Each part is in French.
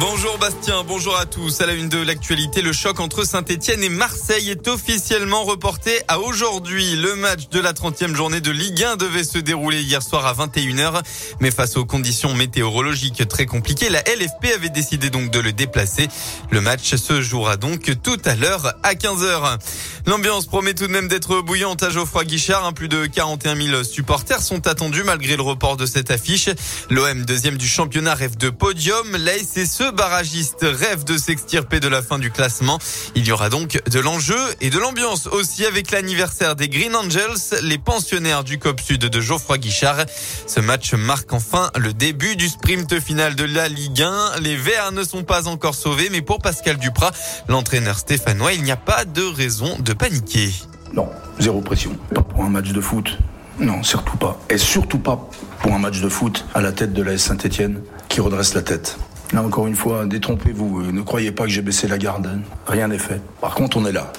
Bonjour Bastien, bonjour à tous. À la une de l'actualité, le choc entre Saint-Etienne et Marseille est officiellement reporté à aujourd'hui. Le match de la 30e journée de Ligue 1 devait se dérouler hier soir à 21h, mais face aux conditions météorologiques très compliquées, la LFP avait décidé donc de le déplacer. Le match se jouera donc tout à l'heure à 15h. L'ambiance promet tout de même d'être bouillante à Geoffroy Guichard. Un plus de 41 000 supporters sont attendus malgré le report de cette affiche. L'OM deuxième du championnat rêve de podium. La SSE barragiste rêve de s'extirper de la fin du classement. Il y aura donc de l'enjeu et de l'ambiance aussi avec l'anniversaire des Green Angels, les pensionnaires du COP Sud de Geoffroy Guichard. Ce match marque enfin le début du sprint final de la Ligue 1. Les Verts ne sont pas encore sauvés, mais pour Pascal Duprat, l'entraîneur stéphanois, il n'y a pas de raison de paniquer. Non, zéro pression. Pas pour un match de foot. Non, surtout pas. Et surtout pas pour un match de foot à la tête de la Saint-Etienne qui redresse la tête. Là, encore une fois, détrompez-vous. Ne croyez pas que j'ai baissé la garde. Rien n'est fait. Par contre, on est là.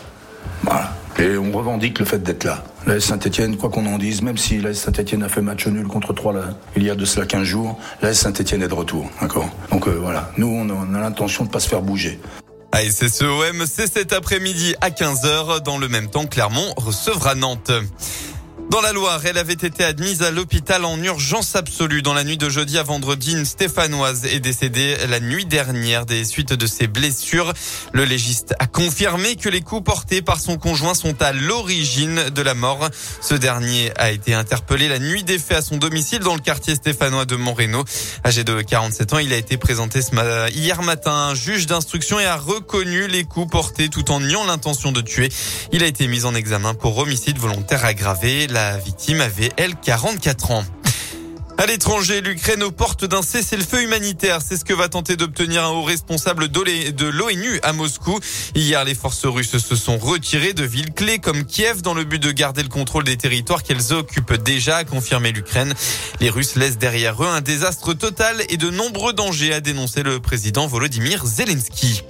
Voilà. Et on revendique le fait d'être là. La Saint-Etienne, quoi qu'on en dise, même si la Saint-Etienne a fait match nul contre 3 là, il y a de cela 15 jours, la Saint-Etienne est de retour. D'accord? Donc euh, voilà, nous, on a, l'intention de pas se faire bouger. ASSEOM, c'est cet après-midi à 15h. Dans le même temps, Clermont recevra Nantes. Dans la Loire, elle avait été admise à l'hôpital en urgence absolue dans la nuit de jeudi à vendredi. Une stéphanoise est décédée la nuit dernière des suites de ses blessures. Le légiste a confirmé que les coups portés par son conjoint sont à l'origine de la mort. Ce dernier a été interpellé la nuit des faits à son domicile dans le quartier stéphanois de Montreno. Âgé de 47 ans, il a été présenté hier matin un juge d'instruction et a reconnu les coups portés tout en niant l'intention de tuer. Il a été mis en examen pour homicide volontaire aggravé. Victime avait, elle, 44 ans. À l'étranger, l'Ukraine aux portes d'un cessez-le-feu humanitaire. C'est ce que va tenter d'obtenir un haut responsable de l'ONU à Moscou. Hier, les forces russes se sont retirées de villes clés comme Kiev dans le but de garder le contrôle des territoires qu'elles occupent déjà, a confirmé l'Ukraine. Les Russes laissent derrière eux un désastre total et de nombreux dangers, a dénoncé le président Volodymyr Zelensky.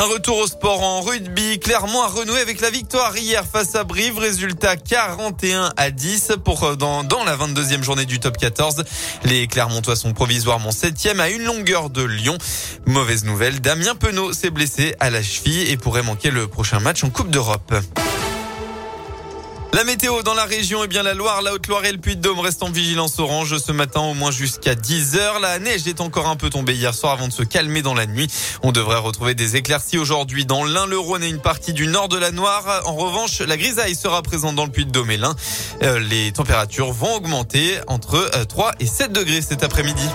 Un retour au sport en rugby. Clermont a renoué avec la victoire hier face à Brive. Résultat 41 à 10 pour dans, dans la 22e journée du top 14. Les Clermontois sont provisoirement 7e à une longueur de Lyon. Mauvaise nouvelle, Damien Penaud s'est blessé à la cheville et pourrait manquer le prochain match en Coupe d'Europe. La météo dans la région, eh bien la Loire, la Haute-Loire et le Puy-de-Dôme restent en vigilance orange ce matin au moins jusqu'à 10 heures. La neige est encore un peu tombée hier soir avant de se calmer dans la nuit. On devrait retrouver des éclaircies aujourd'hui dans l'Ain, le Rhône et une partie du nord de la Noire. En revanche, la grisaille sera présente dans le Puy-de-Dôme et l'Ain. Euh, les températures vont augmenter entre 3 euh, et 7 degrés cet après-midi.